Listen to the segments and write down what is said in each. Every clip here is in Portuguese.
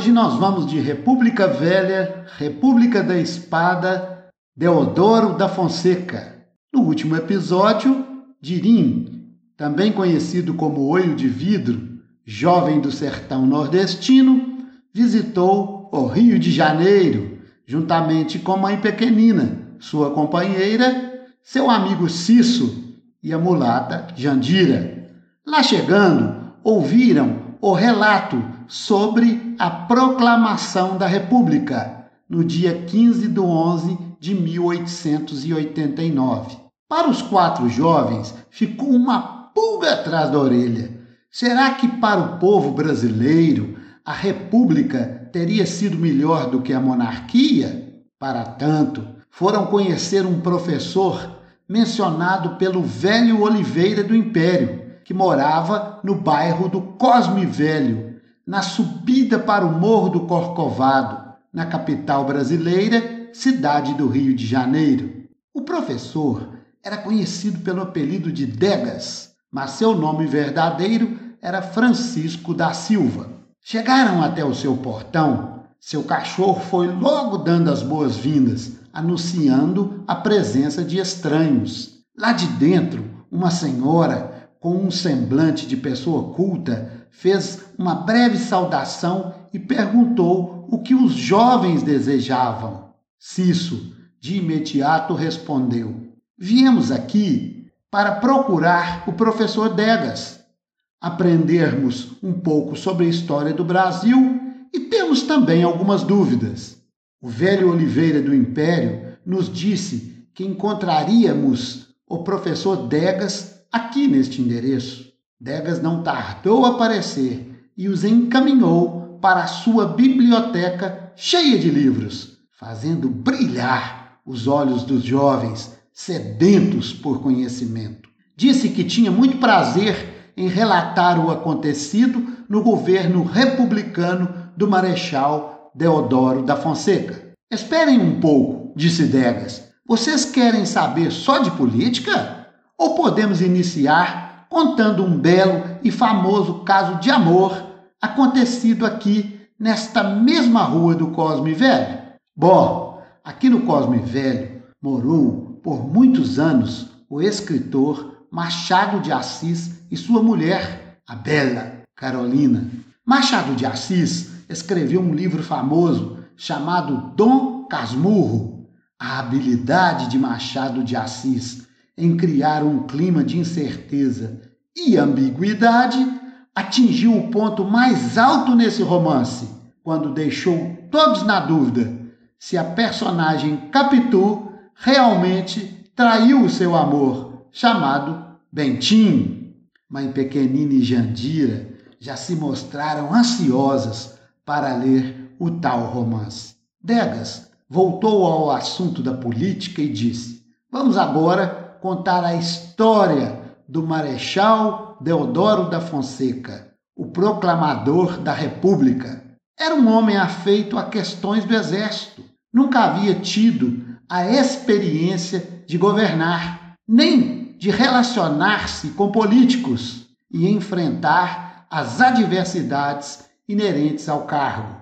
Hoje nós vamos de República Velha, República da Espada, Deodoro da Fonseca. No último episódio, Dirim, também conhecido como Olho de Vidro, jovem do sertão nordestino, visitou o Rio de Janeiro, juntamente com Mãe Pequenina, sua companheira, seu amigo Cisso e a mulata Jandira. Lá chegando, ouviram o relato sobre a proclamação da República no dia 15 de 11 de 1889. Para os quatro jovens, ficou uma pulga atrás da orelha. Será que para o povo brasileiro a República teria sido melhor do que a monarquia? Para tanto, foram conhecer um professor mencionado pelo velho Oliveira do Império, que morava no bairro do Cosme Velho, na subida para o Morro do Corcovado, na capital brasileira, cidade do Rio de Janeiro. O professor era conhecido pelo apelido de Degas, mas seu nome verdadeiro era Francisco da Silva. Chegaram até o seu portão. Seu cachorro foi logo dando as boas-vindas, anunciando a presença de estranhos. Lá de dentro, uma senhora, com um semblante de pessoa culta, fez uma breve saudação e perguntou o que os jovens desejavam. Cisso, de imediato, respondeu: Viemos aqui para procurar o professor Degas, aprendermos um pouco sobre a história do Brasil e temos também algumas dúvidas. O velho Oliveira do Império nos disse que encontraríamos o professor Degas aqui neste endereço. Degas não tardou a aparecer e os encaminhou para a sua biblioteca cheia de livros, fazendo brilhar os olhos dos jovens sedentos por conhecimento. Disse que tinha muito prazer em relatar o acontecido no governo republicano do Marechal Deodoro da Fonseca. Esperem um pouco, disse Degas. Vocês querem saber só de política? Ou podemos iniciar contando um belo e famoso caso de amor acontecido aqui nesta mesma rua do Cosme Velho. Bom, aqui no Cosme Velho morou por muitos anos o escritor Machado de Assis e sua mulher, a bela Carolina. Machado de Assis escreveu um livro famoso chamado Dom Casmurro. A habilidade de Machado de Assis em criar um clima de incerteza e ambiguidade, atingiu o ponto mais alto nesse romance, quando deixou todos na dúvida se a personagem Capitu realmente traiu o seu amor, chamado Bentinho. Mãe Pequenina e Jandira já se mostraram ansiosas para ler o tal romance. Degas voltou ao assunto da política e disse: Vamos agora contar a história do Marechal Deodoro da Fonseca, o proclamador da República. Era um homem afeito a questões do exército. Nunca havia tido a experiência de governar, nem de relacionar-se com políticos e enfrentar as adversidades inerentes ao cargo.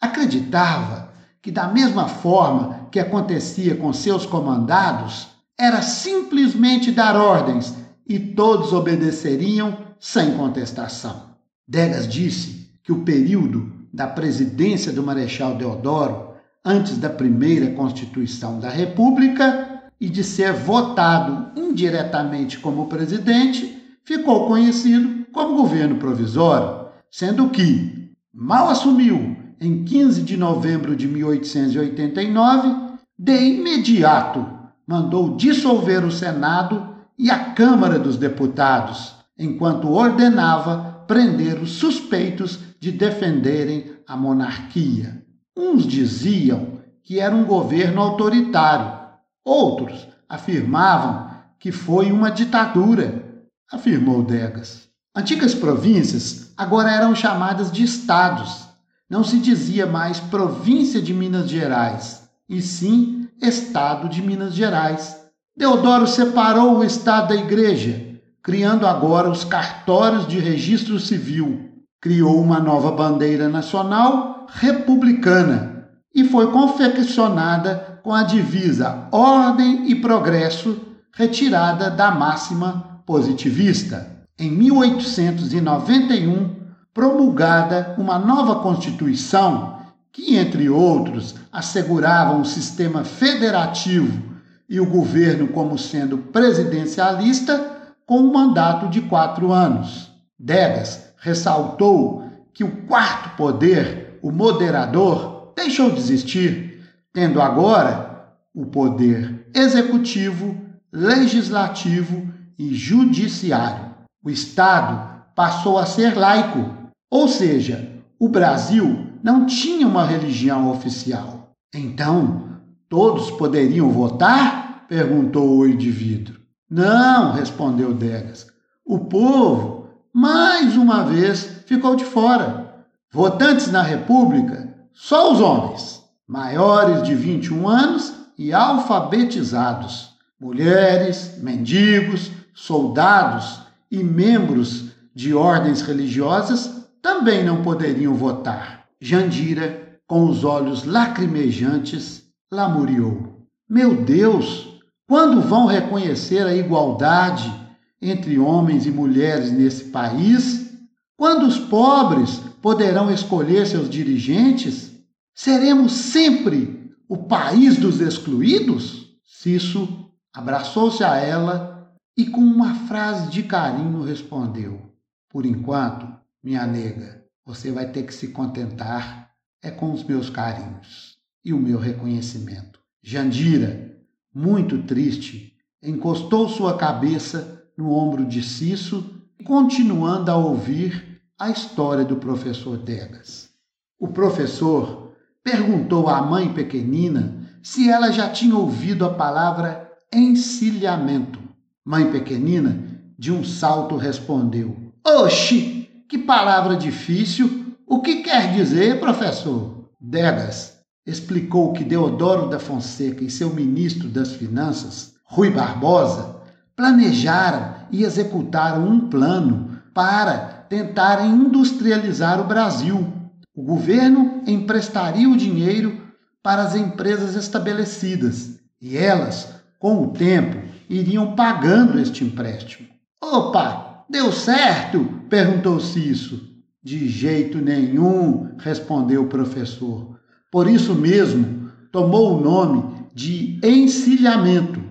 Acreditava que, da mesma forma que acontecia com seus comandados, era simplesmente dar ordens e todos obedeceriam sem contestação. Degas disse que o período da presidência do Marechal Deodoro, antes da primeira Constituição da República e de ser votado indiretamente como presidente, ficou conhecido como governo provisório, sendo que, mal assumiu em 15 de novembro de 1889, de imediato mandou dissolver o Senado e a Câmara dos Deputados, enquanto ordenava prender os suspeitos de defenderem a monarquia. Uns diziam que era um governo autoritário, outros afirmavam que foi uma ditadura, afirmou Degas. Antigas províncias agora eram chamadas de estados. Não se dizia mais província de Minas Gerais, e sim Estado de Minas Gerais Deodoro separou o Estado da Igreja, criando agora os cartórios de registro civil. Criou uma nova bandeira nacional, republicana e foi confeccionada com a divisa Ordem e Progresso, retirada da máxima positivista. Em 1891, promulgada uma nova Constituição que, entre outros, assegurava um sistema federativo e o governo como sendo presidencialista com um mandato de quatro anos. Degas ressaltou que o quarto poder, o moderador, deixou de existir, tendo agora o poder executivo, legislativo e judiciário. O Estado passou a ser laico, ou seja, o Brasil não tinha uma religião oficial. Então, todos poderiam votar? perguntou o indivíduo. Não, respondeu Degas. O povo, mais uma vez, ficou de fora. Votantes na República, só os homens, maiores de 21 anos e alfabetizados. Mulheres, mendigos, soldados e membros de ordens religiosas também não poderiam votar. Jandira, com os olhos lacrimejantes, lamuriou: Meu Deus, quando vão reconhecer a igualdade entre homens e mulheres nesse país? Quando os pobres poderão escolher seus dirigentes? Seremos sempre o país dos excluídos? Cisso abraçou-se a ela e, com uma frase de carinho, respondeu: Por enquanto, minha nega, você vai ter que se contentar é com os meus carinhos e o meu reconhecimento. Jandira, muito triste, encostou sua cabeça no ombro de Cisso, continuando a ouvir a história do professor Degas. O professor perguntou à mãe pequenina se ela já tinha ouvido a palavra encilhamento. Mãe pequenina, de um salto, respondeu: Oxi! Que palavra difícil! O que quer dizer, professor? Degas explicou que Deodoro da Fonseca e seu ministro das Finanças, Rui Barbosa, planejaram e executaram um plano para tentarem industrializar o Brasil. O governo emprestaria o dinheiro para as empresas estabelecidas e elas, com o tempo, iriam pagando este empréstimo. Opa! Deu certo? perguntou-se isso. De jeito nenhum, respondeu o professor. Por isso mesmo, tomou o nome de encilhamento.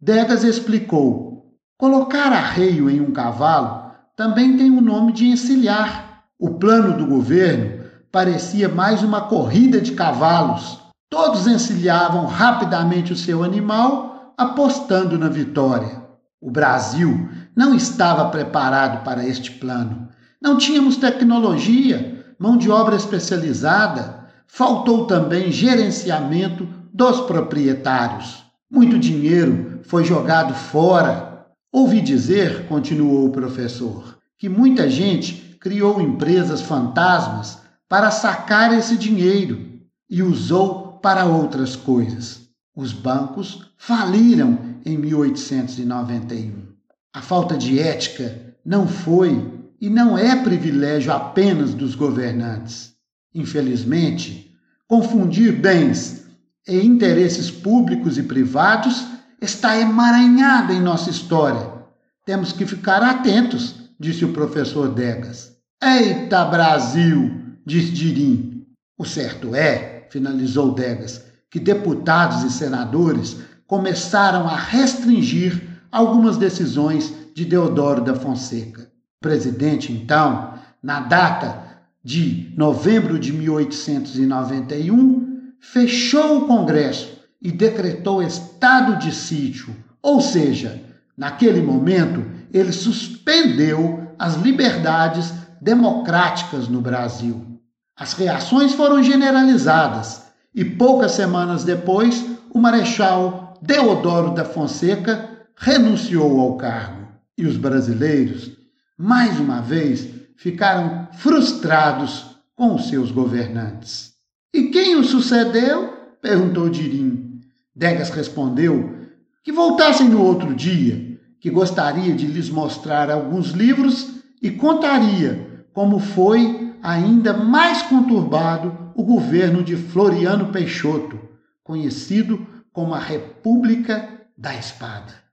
Degas explicou: colocar arreio em um cavalo também tem o nome de encilhar. O plano do governo parecia mais uma corrida de cavalos. Todos encilhavam rapidamente o seu animal, apostando na vitória. O Brasil não estava preparado para este plano. Não tínhamos tecnologia, mão de obra especializada, faltou também gerenciamento dos proprietários. Muito dinheiro foi jogado fora. Ouvi dizer, continuou o professor, que muita gente criou empresas fantasmas para sacar esse dinheiro e usou para outras coisas. Os bancos faliram em 1891. A falta de ética não foi e não é privilégio apenas dos governantes. Infelizmente, confundir bens e interesses públicos e privados está emaranhada em nossa história. Temos que ficar atentos, disse o professor Degas. Eita Brasil, disse Dirim. O certo é, finalizou Degas, que deputados e senadores começaram a restringir algumas decisões de Deodoro da Fonseca. O presidente, então, na data de novembro de 1891, fechou o Congresso e decretou estado de sítio, ou seja, naquele momento ele suspendeu as liberdades democráticas no Brasil. As reações foram generalizadas e poucas semanas depois o Marechal Deodoro da Fonseca renunciou ao cargo. E os brasileiros, mais uma vez, ficaram frustrados com os seus governantes. E quem o sucedeu? perguntou Dirim. Degas respondeu que voltassem no outro dia, que gostaria de lhes mostrar alguns livros e contaria como foi ainda mais conturbado o governo de Floriano Peixoto, conhecido como a República da Espada.